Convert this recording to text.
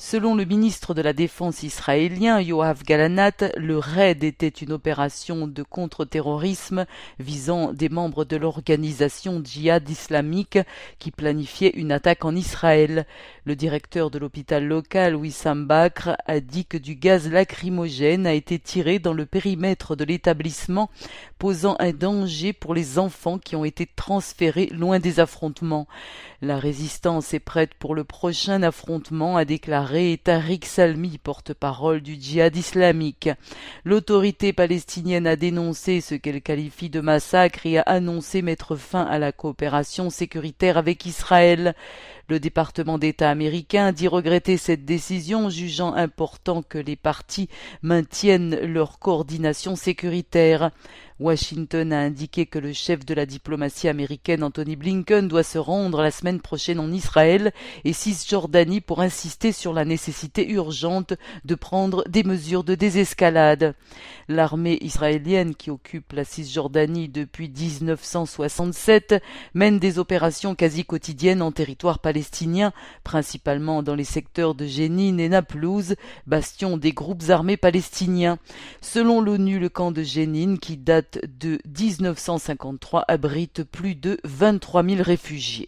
Selon le ministre de la Défense israélien Yoav Galanat, le raid était une opération de contre-terrorisme visant des membres de l'organisation djihad islamique qui planifiait une attaque en Israël. Le directeur de l'hôpital local Wissam Bakr a dit que du gaz lacrymogène a été tiré dans le périmètre de l'établissement, posant un danger pour les enfants qui ont été transférés loin des affrontements. La résistance est prête pour le prochain affrontement, a déclaré Tariq Salmi, porte-parole du djihad islamique. L'autorité palestinienne a dénoncé ce qu'elle qualifie de massacre et a annoncé mettre fin à la coopération sécuritaire avec Israël. Le département d'État américain dit regretter cette décision, jugeant important que les partis maintiennent leur coordination sécuritaire. Washington a indiqué que le chef de la diplomatie américaine Anthony Blinken doit se rendre la semaine prochaine en Israël et Cisjordanie pour insister sur la nécessité urgente de prendre des mesures de désescalade. L'armée israélienne qui occupe la Cisjordanie depuis 1967 mène des opérations quasi quotidiennes en territoire palestinien, principalement dans les secteurs de Jénine et Naplouse, bastion des groupes armés palestiniens. Selon l'ONU, le camp de Jénine, qui date de 1953 abrite plus de 23 000 réfugiés.